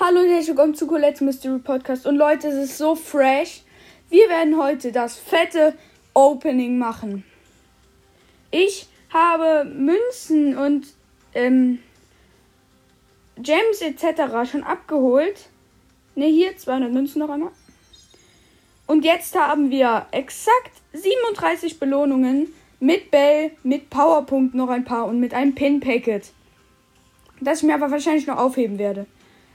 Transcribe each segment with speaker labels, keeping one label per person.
Speaker 1: Hallo und herzlich willkommen zu Colette's Mystery Podcast. Und Leute, es ist so fresh. Wir werden heute das fette Opening machen. Ich habe Münzen und ähm, Gems etc. schon abgeholt. Ne, hier 200 Münzen noch einmal. Und jetzt haben wir exakt 37 Belohnungen mit Bell, mit Powerpunkt noch ein paar und mit einem Pin-Packet. Das ich mir aber wahrscheinlich noch aufheben werde.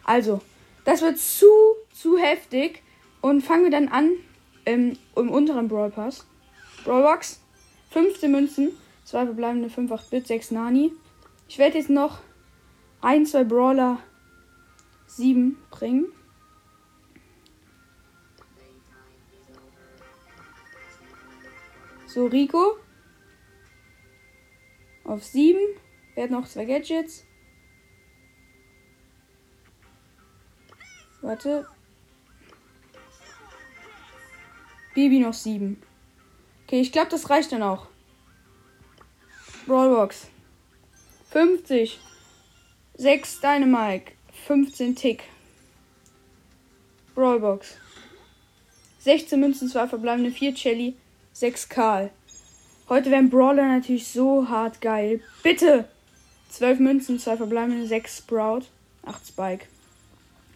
Speaker 1: Also, das wird zu, zu heftig. Und fangen wir dann an ähm, im unteren Brawl Pass. Brawlbox. 15 Münzen. 2 verbleibende 5, 8 Bit, 6 Nani. Ich werde jetzt noch ein, zwei Brawler 7 bringen. So, Rico. Auf 7. Werden noch zwei Gadgets. Warte. Baby noch 7. Okay, ich glaube, das reicht dann auch. Brawlbox. 50. 6 Dynamite. 15 Tick. Brawlbox. 16 Münzen, 2 verbleibende, 4 Shelly, 6 Karl. Heute werden Brawler natürlich so hart geil. Bitte! 12 Münzen, 2 verbleibende, 6 Sprout, 8 Spike.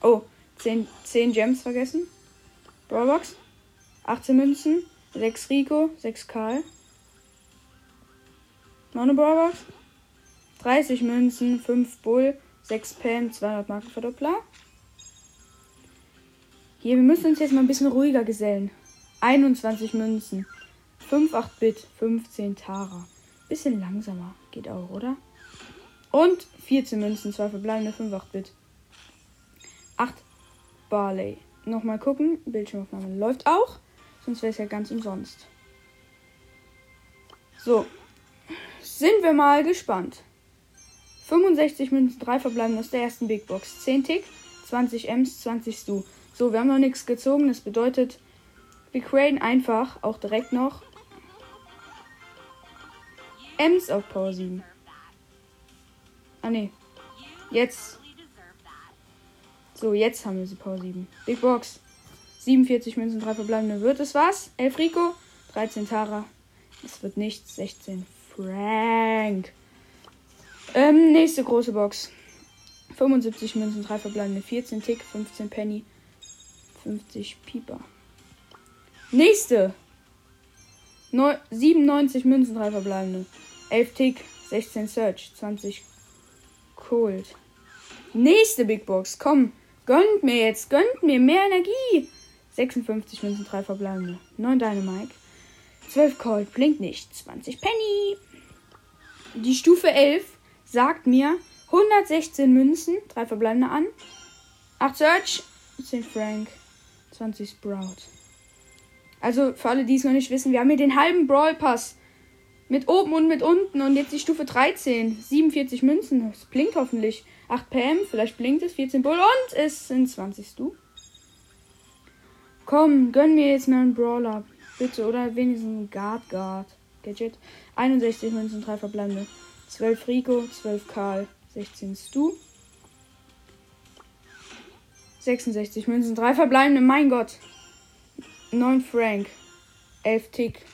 Speaker 1: Oh, 10, 10 Gems vergessen. Brawlbox. 18 Münzen. 6 Rico. 6 Karl. Noch eine Brawlbox. 30 Münzen. 5 Bull. 6 Pam. 200 Markenverdoppler. Hier, wir müssen uns jetzt mal ein bisschen ruhiger gesellen. 21 Münzen. 5 8-Bit. 15 Tara. Bisschen langsamer. Geht auch, oder? Und 14 Münzen. 2 verbleibende. 5 8-Bit. 8 Barley. Nochmal gucken. Bildschirmaufnahme läuft auch. Sonst wäre es ja ganz umsonst. So. Sind wir mal gespannt. 65 Münzen, 3 verbleiben aus der ersten Big Box. 10 Tick, 20 Ms, 20 Stu. So, wir haben noch nichts gezogen. Das bedeutet, wir graden einfach auch direkt noch Ms auf Power 7. Ah, ne. Jetzt so, jetzt haben wir sie Power 7. Big Box. 47 Münzen, 3 verbleibende. Wird es was? 11 Rico, 13 Tara. Es wird nichts. 16 Frank. Ähm, nächste große Box. 75 Münzen, 3 verbleibende. 14 Tick, 15 Penny, 50 Pieper. Nächste. Neu 97 Münzen, 3 verbleibende. 11 Tick, 16 Search, 20 Cold. Nächste Big Box. Komm. Gönnt mir jetzt, gönnt mir mehr Energie. 56 Münzen, 3 verbleibende. 9 Dynamite. 12 Cold, blinkt nicht. 20 Penny. Die Stufe 11 sagt mir 116 Münzen, 3 verbleibende an. 8 Search, 10 Frank, 20 Sprout. Also für alle, die es noch nicht wissen, wir haben hier den halben Brawl Pass. Mit oben und mit unten und jetzt die Stufe 13. 47 Münzen. Das blinkt hoffentlich. 8 PM, vielleicht blinkt es. 14 Bull und es sind 20 du. Komm, gönn mir jetzt mal einen Brawler. Bitte, oder wenigstens ein Guard Guard. Gadget. 61 Münzen, 3 verbleibende. 12 Rico, 12 Karl, 16 Stu. 66 Münzen, 3 verbleibende, mein Gott. 9 Frank, 11 Tick,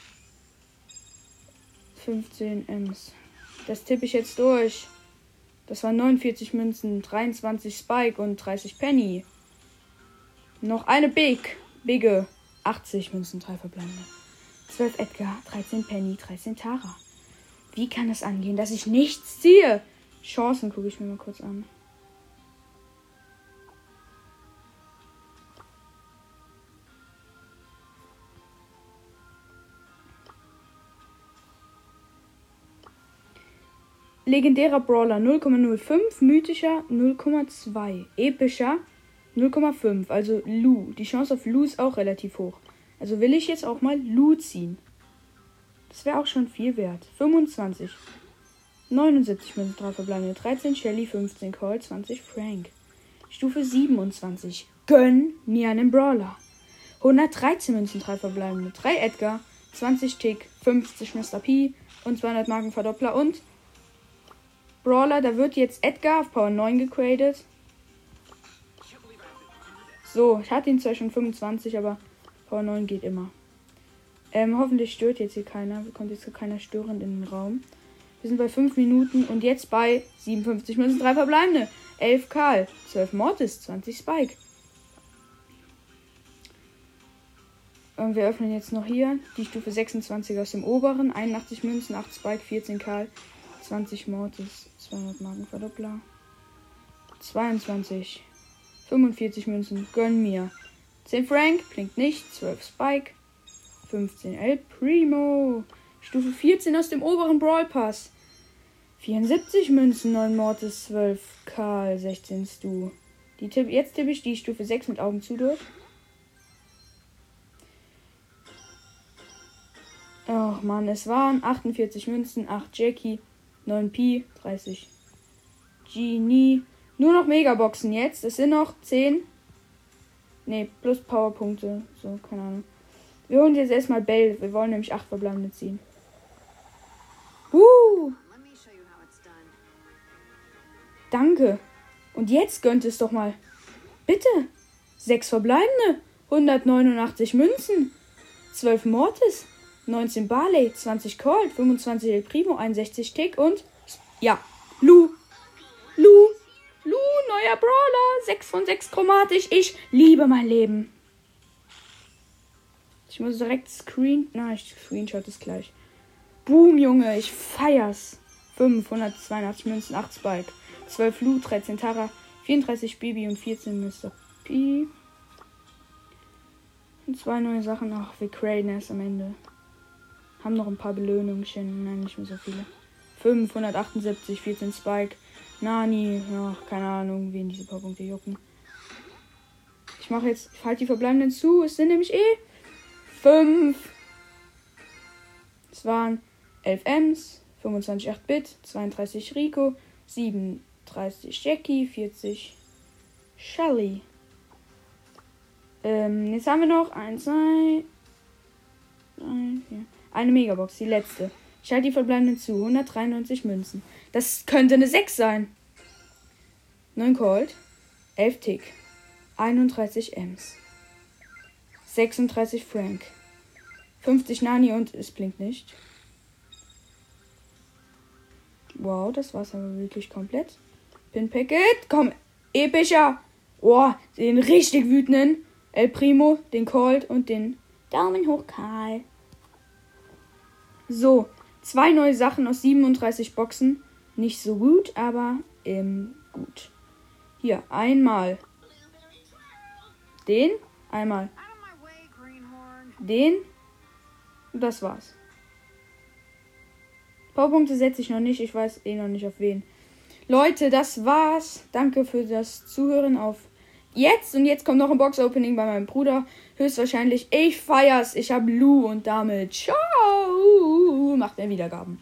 Speaker 1: 15 Ms. Das tippe ich jetzt durch. Das waren 49 Münzen, 23 Spike und 30 Penny. Noch eine Big. Bigge. 80 Münzen, 3 verbleibende. 12 Edgar, 13 Penny, 13 Tara. Wie kann es angehen, dass ich nichts ziehe? Chancen gucke ich mir mal kurz an. Legendärer Brawler 0,05, mythischer 0,2, epischer 0,5, also Lu. Die Chance auf Lu ist auch relativ hoch. Also will ich jetzt auch mal Lu ziehen. Das wäre auch schon viel wert. 25. 79 Münzen, 3 verbleibende, 13 Shelly, 15 Call, 20 Frank. Stufe 27. Gönn mir einen Brawler. 113 Münzen, 3 verbleibende, 3 Edgar, 20 Tick, 50 Mr. P und 200 Markenverdoppler und Brawler, da wird jetzt Edgar auf Power 9 gegradet. So, ich hatte ihn zwar schon 25, aber Power 9 geht immer. Ähm, hoffentlich stört jetzt hier keiner. Kommt jetzt keiner störend in den Raum. Wir sind bei 5 Minuten und jetzt bei 57 Münzen, 3 verbleibende. 11 Karl, 12 Mortis, 20 Spike. Und wir öffnen jetzt noch hier die Stufe 26 aus dem oberen. 81 Münzen, 8 Spike, 14 Karl, 20 Mortis, 200 Marken Verdoppler. 22. 45 Münzen, gönn mir. 10 Frank, blinkt nicht, 12 Spike. 15 El Primo. Stufe 14 aus dem oberen Brawl Pass. 74 Münzen, 9 Mortis, 12 Karl, 16 Stu. Die tipp, jetzt tippe ich die Stufe 6 mit Augen zu durch. Ach man, es waren 48 Münzen, 8 Jackie, 9 Pi, 30 Genie. Nur noch Megaboxen jetzt. Es sind noch 10. Ne, plus Powerpunkte. So, keine Ahnung. Wir holen jetzt erstmal Bell. Wir wollen nämlich 8 verbleibende ziehen. Uh! Danke. Und jetzt gönnt es doch mal. Bitte. 6 verbleibende. 189 Münzen. 12 Mortis. 19 Barley, 20 Colt, 25 El Primo, 61 Tick und ja, Lu. Lu. Lu, neuer Brawler, 6 von 6 chromatisch. Ich liebe mein Leben. Ich muss direkt Screen. Na, ich Screenshot es gleich. Boom, Junge, ich feier's. 582 Münzen, 8 Spike, 12 Lu, 13 Tara, 34 Bibi und 14 Mr. P. Und zwei neue Sachen. Ach, wir craden erst am Ende. Haben noch ein paar Belohnungen. Nein, nicht mehr so viele. 578, 14 Spike. Nani, ja, keine Ahnung, wen diese paar Punkte jucken. Ich mache jetzt, ich halte die verbleibenden zu. Es sind nämlich eh 5. Es waren 11 Ms, 25 8-Bit, 32 Rico, 37 Jackie, 40 Shelly. Ähm, jetzt haben wir noch 1, 2, 3, 4. Eine Megabox, die letzte. Ich halte die verbleibenden zu. 193 Münzen. Das könnte eine 6 sein. 9 Colt. 11 Tick. 31 Ms. 36 Frank. 50 Nani und es blinkt nicht. Wow, das war's aber wirklich komplett. Pin Packet. Komm, epischer. Oh, den richtig wütenden. El Primo, den Colt und den Daumen hoch Karl. So, zwei neue Sachen aus 37 Boxen. Nicht so gut, aber ähm, gut. Hier, einmal den, einmal den. Und das war's. Powerpunkte setze ich noch nicht. Ich weiß eh noch nicht auf wen. Leute, das war's. Danke für das Zuhören auf jetzt. Und jetzt kommt noch ein Box-Opening bei meinem Bruder. Höchstwahrscheinlich. Ich feier's. Ich hab Lou und damit ciao. Macht mehr Wiedergaben.